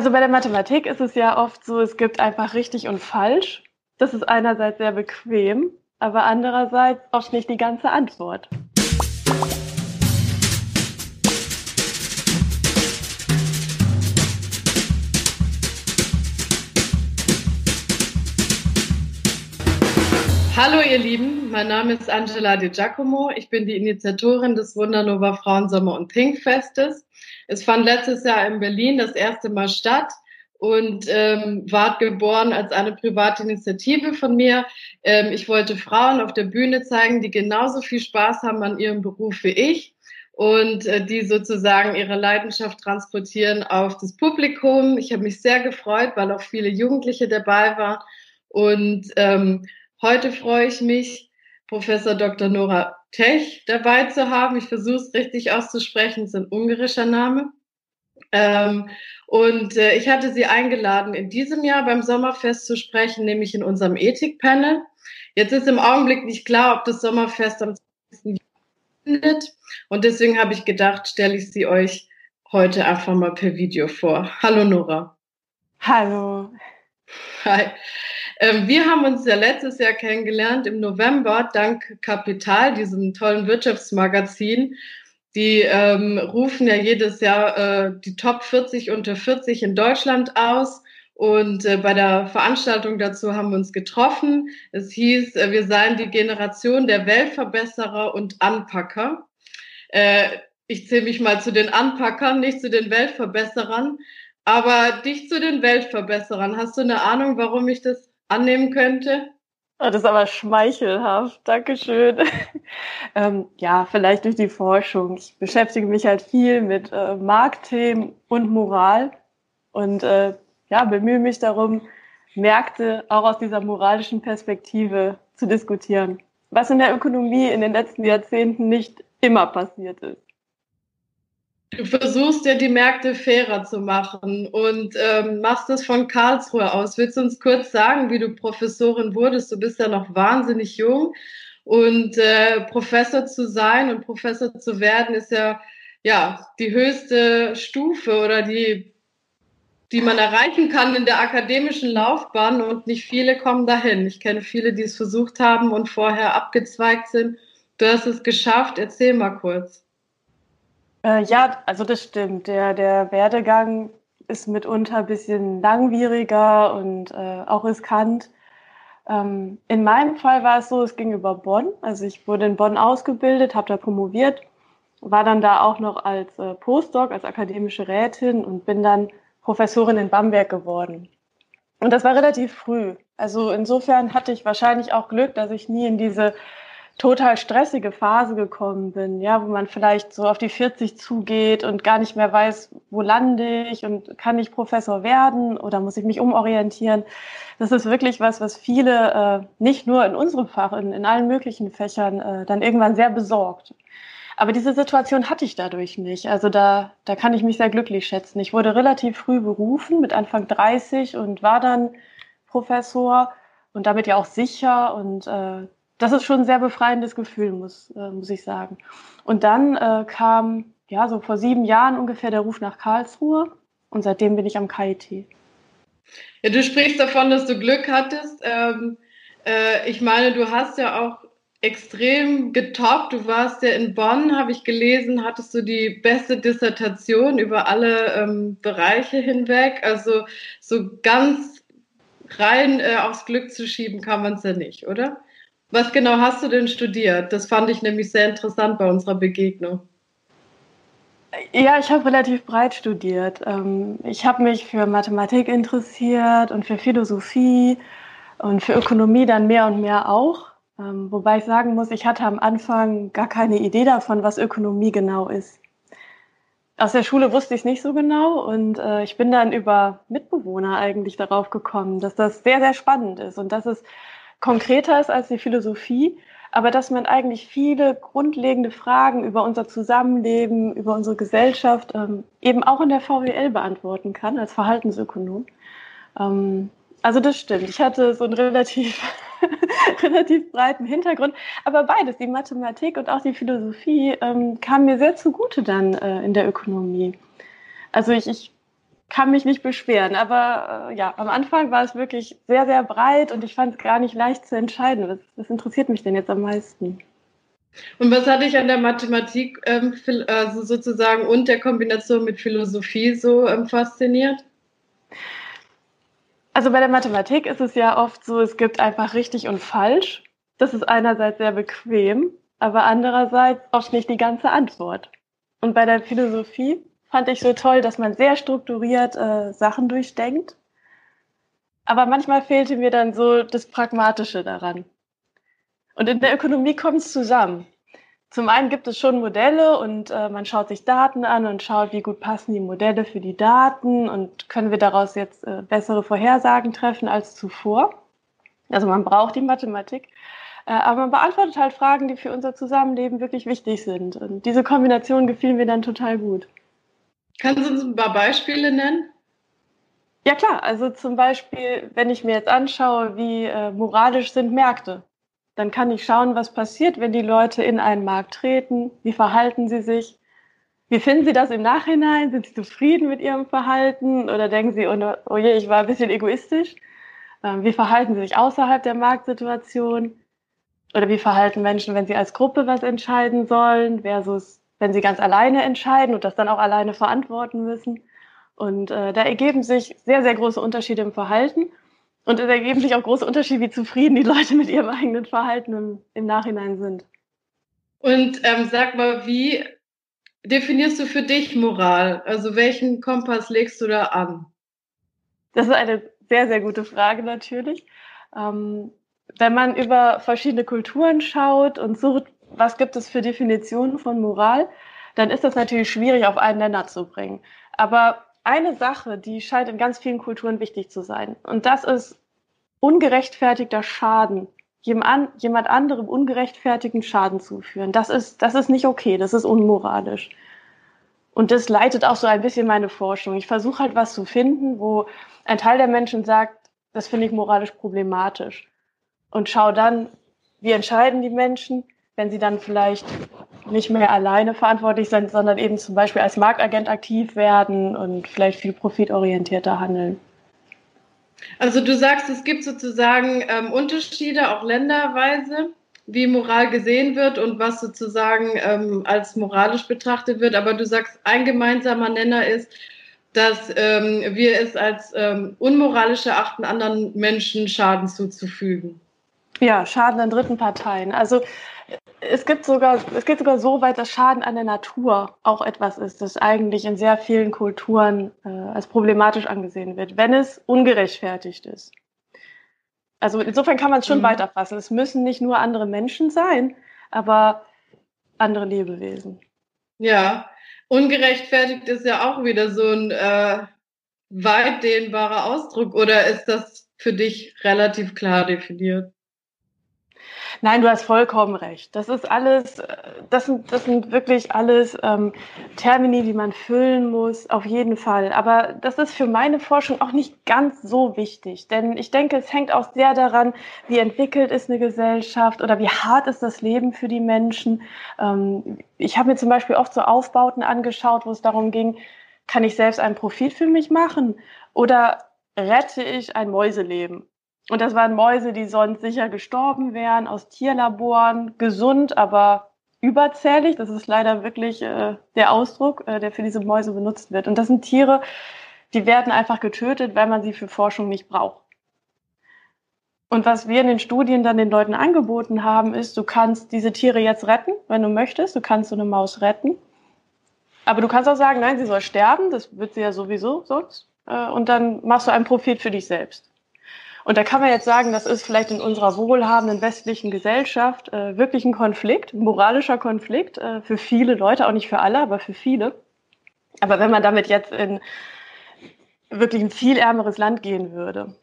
Also bei der Mathematik ist es ja oft so, es gibt einfach richtig und falsch. Das ist einerseits sehr bequem, aber andererseits oft nicht die ganze Antwort. Hallo ihr Lieben, mein Name ist Angela Di Giacomo. Ich bin die Initiatorin des Wundernova Frauensommer und Pinkfestes. Es fand letztes Jahr in Berlin das erste Mal statt und ähm, ward geboren als eine private Initiative von mir. Ähm, ich wollte Frauen auf der Bühne zeigen, die genauso viel Spaß haben an ihrem Beruf wie ich und äh, die sozusagen ihre Leidenschaft transportieren auf das Publikum. Ich habe mich sehr gefreut, weil auch viele Jugendliche dabei waren und ähm, Heute freue ich mich, Professor Dr. Nora Tech dabei zu haben. Ich versuche es richtig auszusprechen, es ist ein ungarischer Name. Ähm, und äh, ich hatte sie eingeladen, in diesem Jahr beim Sommerfest zu sprechen, nämlich in unserem Ethikpanel. Jetzt ist im Augenblick nicht klar, ob das Sommerfest am 20. findet. Und deswegen habe ich gedacht, stelle ich sie euch heute einfach mal per Video vor. Hallo Nora. Hallo. Hi. Ähm, wir haben uns ja letztes Jahr kennengelernt im November dank Kapital, diesem tollen Wirtschaftsmagazin. Die ähm, rufen ja jedes Jahr äh, die Top 40 unter 40 in Deutschland aus. Und äh, bei der Veranstaltung dazu haben wir uns getroffen. Es hieß, äh, wir seien die Generation der Weltverbesserer und Anpacker. Äh, ich zähle mich mal zu den Anpackern, nicht zu den Weltverbesserern. Aber dich zu den Weltverbesserern. Hast du eine Ahnung, warum ich das annehmen könnte. Oh, das ist aber schmeichelhaft. Dankeschön. ähm, ja, vielleicht durch die Forschung. Ich beschäftige mich halt viel mit äh, Marktthemen und Moral und äh, ja, bemühe mich darum, Märkte auch aus dieser moralischen Perspektive zu diskutieren. Was in der Ökonomie in den letzten Jahrzehnten nicht immer passiert ist. Du versuchst ja die Märkte fairer zu machen und ähm, machst das von Karlsruhe aus. Willst du uns kurz sagen, wie du Professorin wurdest? Du bist ja noch wahnsinnig jung und äh, Professor zu sein und Professor zu werden ist ja ja die höchste Stufe oder die die man erreichen kann in der akademischen Laufbahn und nicht viele kommen dahin. Ich kenne viele, die es versucht haben und vorher abgezweigt sind. Du hast es geschafft. Erzähl mal kurz. Äh, ja, also das stimmt. Der, der Werdegang ist mitunter ein bisschen langwieriger und äh, auch riskant. Ähm, in meinem Fall war es so, es ging über Bonn. Also ich wurde in Bonn ausgebildet, habe da promoviert, war dann da auch noch als äh, Postdoc, als akademische Rätin und bin dann Professorin in Bamberg geworden. Und das war relativ früh. Also insofern hatte ich wahrscheinlich auch Glück, dass ich nie in diese total stressige Phase gekommen bin, ja, wo man vielleicht so auf die 40 zugeht und gar nicht mehr weiß, wo lande ich und kann ich Professor werden oder muss ich mich umorientieren. Das ist wirklich was, was viele, äh, nicht nur in unserem Fach, in, in allen möglichen Fächern, äh, dann irgendwann sehr besorgt. Aber diese Situation hatte ich dadurch nicht. Also da, da kann ich mich sehr glücklich schätzen. Ich wurde relativ früh berufen, mit Anfang 30 und war dann Professor und damit ja auch sicher und äh, das ist schon ein sehr befreiendes Gefühl, muss, äh, muss ich sagen. Und dann äh, kam, ja, so vor sieben Jahren ungefähr der Ruf nach Karlsruhe und seitdem bin ich am KIT. Ja, du sprichst davon, dass du Glück hattest. Ähm, äh, ich meine, du hast ja auch extrem getoppt. Du warst ja in Bonn, habe ich gelesen, hattest du die beste Dissertation über alle ähm, Bereiche hinweg. Also so ganz rein äh, aufs Glück zu schieben kann man es ja nicht, oder? Was genau hast du denn studiert? Das fand ich nämlich sehr interessant bei unserer Begegnung. Ja, ich habe relativ breit studiert. Ähm, ich habe mich für Mathematik interessiert und für Philosophie und für Ökonomie dann mehr und mehr auch. Ähm, wobei ich sagen muss, ich hatte am Anfang gar keine Idee davon, was Ökonomie genau ist. Aus der Schule wusste ich es nicht so genau und äh, ich bin dann über Mitbewohner eigentlich darauf gekommen, dass das sehr, sehr spannend ist und dass es konkreter ist als die Philosophie, aber dass man eigentlich viele grundlegende Fragen über unser Zusammenleben, über unsere Gesellschaft ähm, eben auch in der VWL beantworten kann, als Verhaltensökonom. Ähm, also das stimmt. Ich hatte so einen relativ, relativ breiten Hintergrund, aber beides, die Mathematik und auch die Philosophie, ähm, kam mir sehr zugute dann äh, in der Ökonomie. Also ich, ich kann mich nicht beschweren. Aber äh, ja, am Anfang war es wirklich sehr, sehr breit und ich fand es gar nicht leicht zu entscheiden. Was, was interessiert mich denn jetzt am meisten? Und was hatte ich an der Mathematik ähm, also sozusagen und der Kombination mit Philosophie so ähm, fasziniert? Also bei der Mathematik ist es ja oft so, es gibt einfach richtig und falsch. Das ist einerseits sehr bequem, aber andererseits oft nicht die ganze Antwort. Und bei der Philosophie fand ich so toll, dass man sehr strukturiert äh, Sachen durchdenkt. Aber manchmal fehlte mir dann so das Pragmatische daran. Und in der Ökonomie kommt es zusammen. Zum einen gibt es schon Modelle und äh, man schaut sich Daten an und schaut, wie gut passen die Modelle für die Daten und können wir daraus jetzt äh, bessere Vorhersagen treffen als zuvor. Also man braucht die Mathematik. Äh, aber man beantwortet halt Fragen, die für unser Zusammenleben wirklich wichtig sind. Und diese Kombination gefiel mir dann total gut. Kannst du uns ein paar Beispiele nennen? Ja klar, also zum Beispiel, wenn ich mir jetzt anschaue, wie äh, moralisch sind Märkte, dann kann ich schauen, was passiert, wenn die Leute in einen Markt treten, wie verhalten sie sich, wie finden sie das im Nachhinein, sind sie zufrieden mit ihrem Verhalten? Oder denken sie, oh, oh je, ich war ein bisschen egoistisch, ähm, wie verhalten sie sich außerhalb der Marktsituation? Oder wie verhalten Menschen, wenn sie als Gruppe was entscheiden sollen versus wenn sie ganz alleine entscheiden und das dann auch alleine verantworten müssen. Und äh, da ergeben sich sehr, sehr große Unterschiede im Verhalten. Und es ergeben sich auch große Unterschiede, wie zufrieden die Leute mit ihrem eigenen Verhalten im, im Nachhinein sind. Und ähm, sag mal, wie definierst du für dich Moral? Also welchen Kompass legst du da an? Das ist eine sehr, sehr gute Frage natürlich. Ähm, wenn man über verschiedene Kulturen schaut und sucht, was gibt es für Definitionen von Moral, dann ist das natürlich schwierig auf einen Nenner zu bringen. Aber eine Sache, die scheint in ganz vielen Kulturen wichtig zu sein, und das ist ungerechtfertigter Schaden. Jemand anderem ungerechtfertigten Schaden zuführen. Das ist, das ist nicht okay, das ist unmoralisch. Und das leitet auch so ein bisschen meine Forschung. Ich versuche halt was zu finden, wo ein Teil der Menschen sagt, das finde ich moralisch problematisch. Und schau dann, wie entscheiden die Menschen, wenn sie dann vielleicht nicht mehr alleine verantwortlich sind, sondern eben zum Beispiel als Marktagent aktiv werden und vielleicht viel profitorientierter handeln. Also du sagst, es gibt sozusagen ähm, Unterschiede, auch länderweise, wie Moral gesehen wird und was sozusagen ähm, als moralisch betrachtet wird. Aber du sagst, ein gemeinsamer Nenner ist, dass ähm, wir es als ähm, unmoralisch erachten, anderen Menschen Schaden zuzufügen. Ja, Schaden an dritten Parteien. Also es gibt sogar, es geht sogar so weit, dass Schaden an der Natur auch etwas ist, das eigentlich in sehr vielen Kulturen äh, als problematisch angesehen wird, wenn es ungerechtfertigt ist. Also insofern kann man es schon mhm. weiterfassen. Es müssen nicht nur andere Menschen sein, aber andere Lebewesen. Ja, ungerechtfertigt ist ja auch wieder so ein äh, weit dehnbarer Ausdruck. Oder ist das für dich relativ klar definiert? Nein, du hast vollkommen recht. Das ist alles, äh, das sind, das sind wirklich alles ähm, Termini, die man füllen muss, auf jeden Fall. Aber das ist für meine Forschung auch nicht ganz so wichtig, denn ich denke, es hängt auch sehr daran, wie entwickelt ist eine Gesellschaft oder wie hart ist das Leben für die Menschen. Ähm, ich habe mir zum Beispiel oft so Aufbauten angeschaut, wo es darum ging, kann ich selbst einen Profit für mich machen oder rette ich ein Mäuseleben? Und das waren Mäuse, die sonst sicher gestorben wären, aus Tierlaboren, gesund, aber überzählig. Das ist leider wirklich äh, der Ausdruck, äh, der für diese Mäuse benutzt wird. Und das sind Tiere, die werden einfach getötet, weil man sie für Forschung nicht braucht. Und was wir in den Studien dann den Leuten angeboten haben, ist, du kannst diese Tiere jetzt retten, wenn du möchtest. Du kannst so eine Maus retten. Aber du kannst auch sagen, nein, sie soll sterben. Das wird sie ja sowieso sonst. Äh, und dann machst du einen Profit für dich selbst. Und da kann man jetzt sagen, das ist vielleicht in unserer wohlhabenden westlichen Gesellschaft äh, wirklich ein Konflikt, ein moralischer Konflikt äh, für viele Leute, auch nicht für alle, aber für viele. Aber wenn man damit jetzt in wirklich ein viel ärmeres Land gehen würde,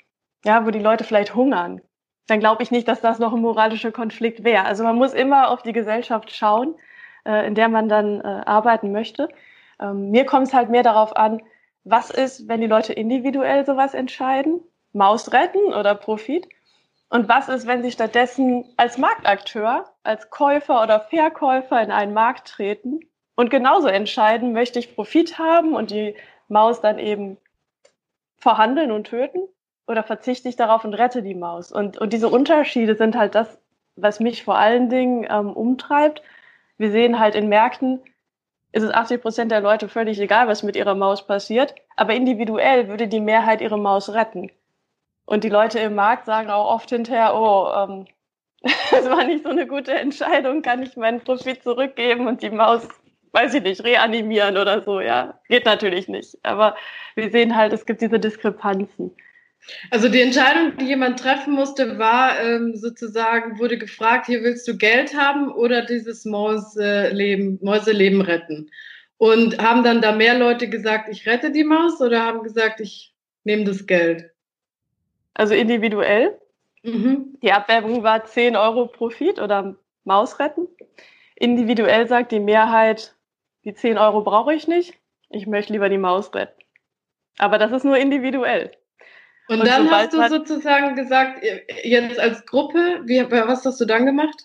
ja, wo die Leute vielleicht hungern, dann glaube ich nicht, dass das noch ein moralischer Konflikt wäre. Also man muss immer auf die Gesellschaft schauen, äh, in der man dann äh, arbeiten möchte. Ähm, mir kommt es halt mehr darauf an, was ist, wenn die Leute individuell sowas entscheiden Maus retten oder Profit? Und was ist, wenn Sie stattdessen als Marktakteur, als Käufer oder Verkäufer in einen Markt treten und genauso entscheiden, möchte ich Profit haben und die Maus dann eben verhandeln und töten oder verzichte ich darauf und rette die Maus? Und, und diese Unterschiede sind halt das, was mich vor allen Dingen ähm, umtreibt. Wir sehen halt in Märkten, ist es 80 Prozent der Leute völlig egal, was mit ihrer Maus passiert, aber individuell würde die Mehrheit ihre Maus retten. Und die Leute im Markt sagen auch oft hinterher, oh, ähm, das war nicht so eine gute Entscheidung, kann ich meinen Profit zurückgeben und die Maus, weiß ich nicht, reanimieren oder so, ja. Geht natürlich nicht. Aber wir sehen halt, es gibt diese Diskrepanzen. Also die Entscheidung, die jemand treffen musste, war ähm, sozusagen, wurde gefragt, hier willst du Geld haben oder dieses Mäuseleben, Mäuseleben retten? Und haben dann da mehr Leute gesagt, ich rette die Maus oder haben gesagt, ich nehme das Geld? Also individuell. Mhm. Die Abwerbung war 10 Euro Profit oder Maus retten. Individuell sagt die Mehrheit, die 10 Euro brauche ich nicht, ich möchte lieber die Maus retten. Aber das ist nur individuell. Und, und dann hast du sozusagen gesagt, jetzt als Gruppe, wie, was hast du dann gemacht?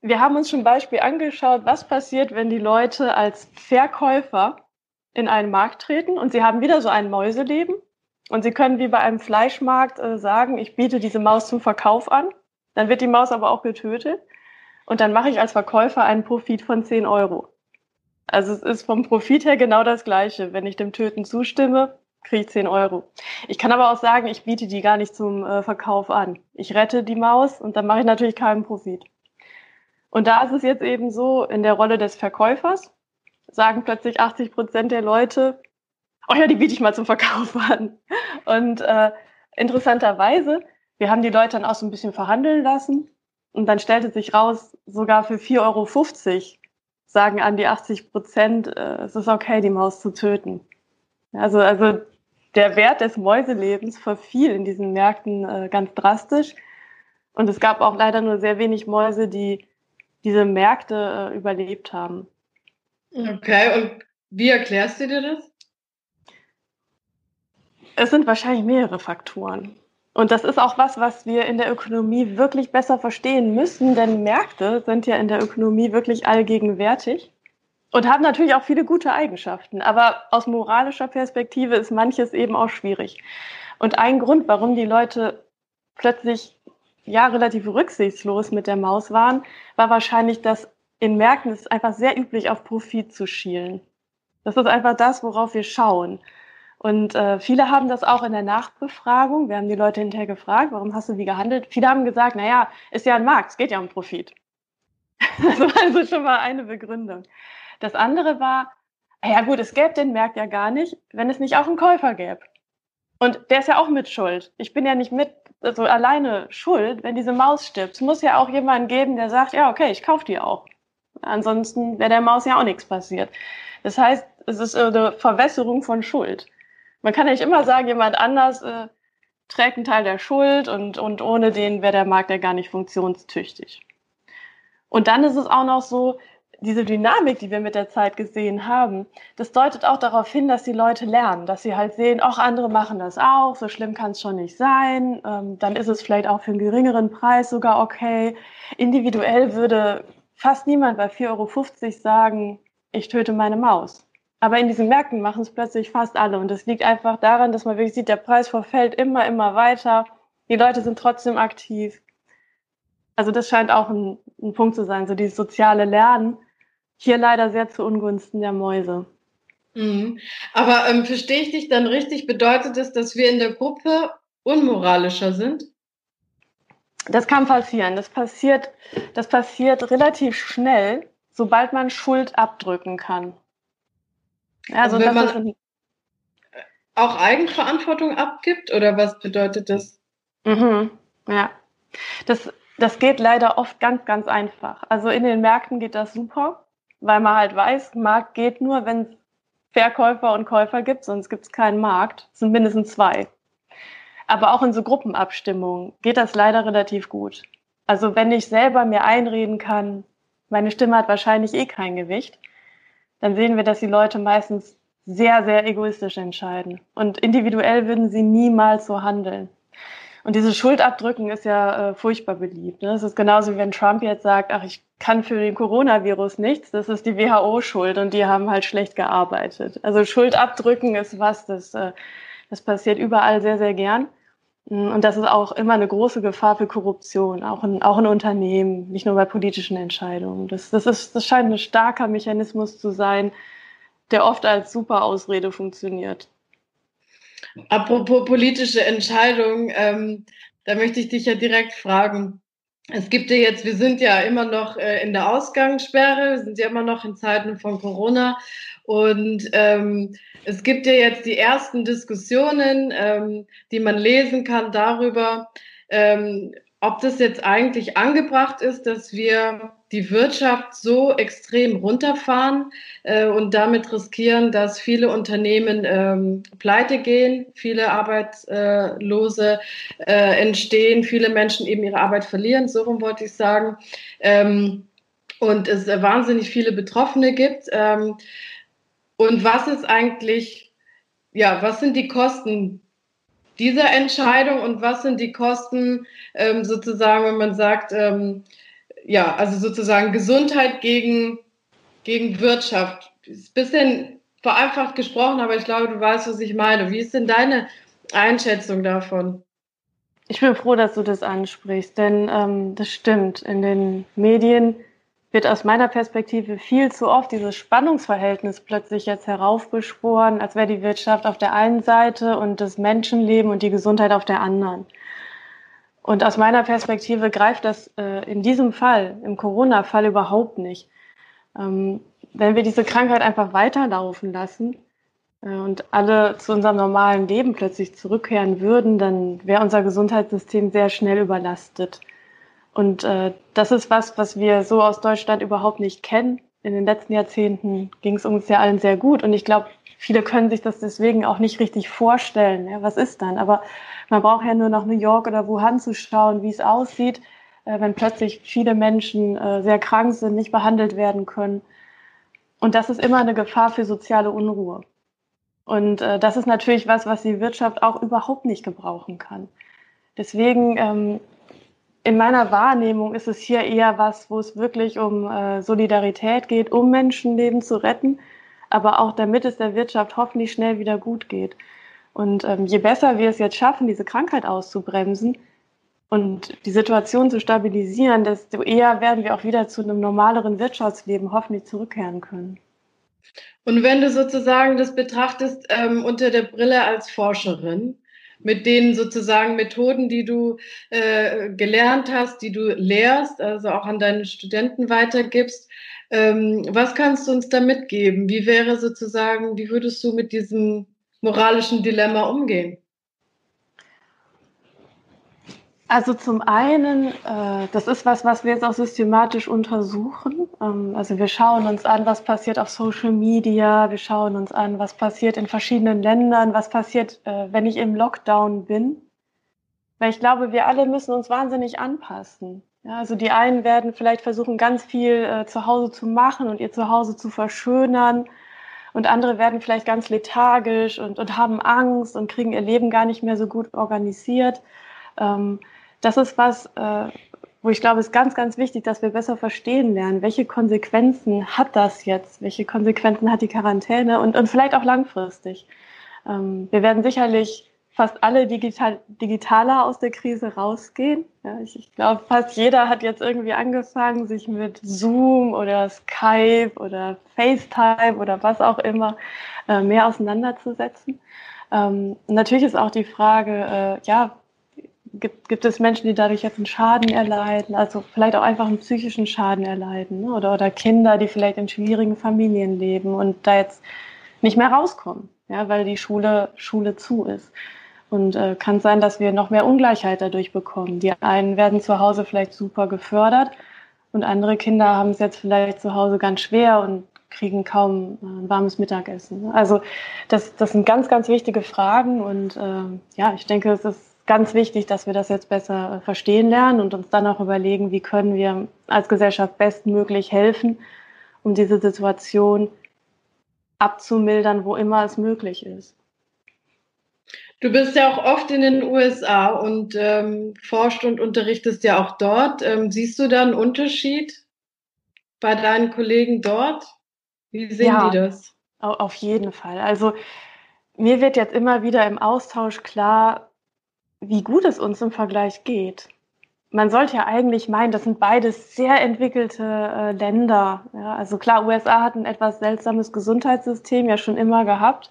Wir haben uns zum Beispiel angeschaut, was passiert, wenn die Leute als Verkäufer in einen Markt treten und sie haben wieder so ein Mäuseleben und sie können wie bei einem Fleischmarkt äh, sagen, ich biete diese Maus zum Verkauf an, dann wird die Maus aber auch getötet und dann mache ich als Verkäufer einen Profit von 10 Euro. Also es ist vom Profit her genau das gleiche. Wenn ich dem Töten zustimme, kriege ich 10 Euro. Ich kann aber auch sagen, ich biete die gar nicht zum äh, Verkauf an. Ich rette die Maus und dann mache ich natürlich keinen Profit. Und da ist es jetzt eben so, in der Rolle des Verkäufers sagen plötzlich 80 Prozent der Leute, oh ja, die biete ich mal zum Verkauf an. Und äh, interessanterweise, wir haben die Leute dann auch so ein bisschen verhandeln lassen und dann stellte sich raus, sogar für 4,50 Euro sagen an die 80 Prozent, äh, es ist okay, die Maus zu töten. Also, also der Wert des Mäuselebens verfiel in diesen Märkten äh, ganz drastisch. Und es gab auch leider nur sehr wenig Mäuse, die diese Märkte äh, überlebt haben. Okay, und wie erklärst du dir das? Es sind wahrscheinlich mehrere Faktoren. Und das ist auch was, was wir in der Ökonomie wirklich besser verstehen müssen, denn Märkte sind ja in der Ökonomie wirklich allgegenwärtig und haben natürlich auch viele gute Eigenschaften. Aber aus moralischer Perspektive ist manches eben auch schwierig. Und ein Grund, warum die Leute plötzlich ja relativ rücksichtslos mit der Maus waren, war wahrscheinlich, dass in Märkten es einfach sehr üblich auf Profit zu schielen. Das ist einfach das, worauf wir schauen. Und äh, viele haben das auch in der Nachbefragung. Wir haben die Leute hinterher gefragt, warum hast du wie gehandelt? Viele haben gesagt, naja, ist ja ein Markt, es geht ja um Profit. Das war also schon mal eine Begründung. Das andere war, ja gut, es gäbe den Markt ja gar nicht, wenn es nicht auch einen Käufer gäbe. Und der ist ja auch mit Schuld. Ich bin ja nicht mit also alleine schuld, wenn diese Maus stirbt. Es muss ja auch jemanden geben, der sagt, ja, okay, ich kaufe die auch. Ansonsten wäre der Maus ja auch nichts passiert. Das heißt, es ist eine Verwässerung von Schuld. Man kann nicht immer sagen, jemand anders äh, trägt einen Teil der Schuld und, und ohne den wäre der Markt ja gar nicht funktionstüchtig. Und dann ist es auch noch so, diese Dynamik, die wir mit der Zeit gesehen haben, das deutet auch darauf hin, dass die Leute lernen, dass sie halt sehen, auch andere machen das auch, so schlimm kann es schon nicht sein, ähm, dann ist es vielleicht auch für einen geringeren Preis sogar okay. Individuell würde fast niemand bei 4,50 Euro sagen, ich töte meine Maus. Aber in diesen Märkten machen es plötzlich fast alle und das liegt einfach daran, dass man wirklich sieht, der Preis verfällt immer, immer weiter, die Leute sind trotzdem aktiv. Also das scheint auch ein, ein Punkt zu sein, so dieses soziale Lernen, hier leider sehr zu Ungunsten der Mäuse. Mhm. Aber ähm, verstehe ich dich dann richtig? Bedeutet es, dass wir in der Gruppe unmoralischer sind? Das kann passieren. Das passiert, das passiert relativ schnell, sobald man Schuld abdrücken kann. Also, also wenn man auch Eigenverantwortung abgibt oder was bedeutet das? Mhm, ja, das, das geht leider oft ganz, ganz einfach. Also in den Märkten geht das super weil man halt weiß, Markt geht nur, wenn es Verkäufer und Käufer gibt, sonst gibt es keinen Markt. Es sind mindestens zwei. Aber auch in so Gruppenabstimmungen geht das leider relativ gut. Also wenn ich selber mir einreden kann, meine Stimme hat wahrscheinlich eh kein Gewicht, dann sehen wir, dass die Leute meistens sehr, sehr egoistisch entscheiden. Und individuell würden sie niemals so handeln. Und diese Schuldabdrücken ist ja äh, furchtbar beliebt. Ne? Es ist genauso wie wenn Trump jetzt sagt, ach, ich kann für den Coronavirus nichts, das ist die WHO schuld und die haben halt schlecht gearbeitet. Also Schuldabdrücken ist was, das, äh, Das passiert überall sehr, sehr gern. Und das ist auch immer eine große Gefahr für Korruption, auch in, auch in Unternehmen, nicht nur bei politischen Entscheidungen. Das, das, ist, das scheint ein starker Mechanismus zu sein, der oft als super Ausrede funktioniert. Apropos politische Entscheidungen, ähm, da möchte ich dich ja direkt fragen. Es gibt ja jetzt, wir sind ja immer noch äh, in der Ausgangssperre, wir sind ja immer noch in Zeiten von Corona und ähm, es gibt ja jetzt die ersten Diskussionen, ähm, die man lesen kann darüber, ähm, ob das jetzt eigentlich angebracht ist, dass wir die Wirtschaft so extrem runterfahren äh, und damit riskieren, dass viele Unternehmen ähm, pleite gehen, viele Arbeitslose äh, entstehen, viele Menschen eben ihre Arbeit verlieren, so rum wollte ich sagen, ähm, und es wahnsinnig viele Betroffene gibt. Ähm, und was ist eigentlich, ja, was sind die Kosten dieser Entscheidung und was sind die Kosten ähm, sozusagen, wenn man sagt, ähm, ja, also sozusagen Gesundheit gegen, gegen Wirtschaft. Ist ein bisschen vereinfacht gesprochen, aber ich glaube, du weißt, was ich meine. Wie ist denn deine Einschätzung davon? Ich bin froh, dass du das ansprichst, denn ähm, das stimmt. In den Medien wird aus meiner Perspektive viel zu oft dieses Spannungsverhältnis plötzlich jetzt heraufbeschworen, als wäre die Wirtschaft auf der einen Seite und das Menschenleben und die Gesundheit auf der anderen. Und aus meiner Perspektive greift das äh, in diesem Fall, im Corona-Fall überhaupt nicht. Ähm, wenn wir diese Krankheit einfach weiterlaufen lassen äh, und alle zu unserem normalen Leben plötzlich zurückkehren würden, dann wäre unser Gesundheitssystem sehr schnell überlastet. Und äh, das ist was, was wir so aus Deutschland überhaupt nicht kennen. In den letzten Jahrzehnten ging es uns ja allen sehr gut. Und ich glaube, viele können sich das deswegen auch nicht richtig vorstellen. Ja, was ist dann? Aber man braucht ja nur nach New York oder Wuhan zu schauen, wie es aussieht, äh, wenn plötzlich viele Menschen äh, sehr krank sind, nicht behandelt werden können. Und das ist immer eine Gefahr für soziale Unruhe. Und äh, das ist natürlich was, was die Wirtschaft auch überhaupt nicht gebrauchen kann. Deswegen ähm, in meiner Wahrnehmung ist es hier eher was, wo es wirklich um äh, Solidarität geht, um Menschenleben zu retten, aber auch damit es der Wirtschaft hoffentlich schnell wieder gut geht. Und ähm, je besser wir es jetzt schaffen, diese Krankheit auszubremsen und die Situation zu stabilisieren, desto eher werden wir auch wieder zu einem normaleren Wirtschaftsleben hoffentlich zurückkehren können. Und wenn du sozusagen das betrachtest ähm, unter der Brille als Forscherin, mit den sozusagen Methoden, die du äh, gelernt hast, die du lehrst, also auch an deine Studenten weitergibst. Ähm, was kannst du uns da mitgeben? Wie wäre sozusagen, wie würdest du mit diesem moralischen Dilemma umgehen? Also zum einen, äh, das ist was, was wir jetzt auch systematisch untersuchen. Ähm, also wir schauen uns an, was passiert auf Social Media, wir schauen uns an, was passiert in verschiedenen Ländern, was passiert, äh, wenn ich im Lockdown bin. Weil ich glaube, wir alle müssen uns wahnsinnig anpassen. Ja, also die einen werden vielleicht versuchen, ganz viel äh, zu Hause zu machen und ihr Zuhause zu verschönern. Und andere werden vielleicht ganz lethargisch und, und haben Angst und kriegen ihr Leben gar nicht mehr so gut organisiert. Ähm, das ist was, äh, wo ich glaube, es ist ganz, ganz wichtig, dass wir besser verstehen lernen, welche Konsequenzen hat das jetzt, welche Konsequenzen hat die Quarantäne und, und vielleicht auch langfristig. Ähm, wir werden sicherlich fast alle digital, digitaler aus der Krise rausgehen. Ja, ich, ich glaube, fast jeder hat jetzt irgendwie angefangen, sich mit Zoom oder Skype oder FaceTime oder was auch immer äh, mehr auseinanderzusetzen. Ähm, natürlich ist auch die Frage, äh, ja, gibt, gibt es Menschen, die dadurch jetzt einen Schaden erleiden, also vielleicht auch einfach einen psychischen Schaden erleiden ne? oder, oder Kinder, die vielleicht in schwierigen Familien leben und da jetzt nicht mehr rauskommen, ja, weil die Schule, Schule zu ist. Und äh, kann sein, dass wir noch mehr Ungleichheit dadurch bekommen. Die einen werden zu Hause vielleicht super gefördert und andere Kinder haben es jetzt vielleicht zu Hause ganz schwer und kriegen kaum äh, ein warmes Mittagessen. Also das, das sind ganz, ganz wichtige Fragen und äh, ja, ich denke, es ist ganz wichtig, dass wir das jetzt besser verstehen lernen und uns dann auch überlegen, wie können wir als Gesellschaft bestmöglich helfen, um diese Situation abzumildern, wo immer es möglich ist. Du bist ja auch oft in den USA und ähm, forscht und unterrichtest ja auch dort. Ähm, siehst du da einen Unterschied bei deinen Kollegen dort? Wie sehen ja, die das? Auf jeden Fall. Also mir wird jetzt immer wieder im Austausch klar, wie gut es uns im Vergleich geht. Man sollte ja eigentlich meinen, das sind beides sehr entwickelte äh, Länder. Ja, also klar, USA hat ein etwas seltsames Gesundheitssystem ja schon immer gehabt.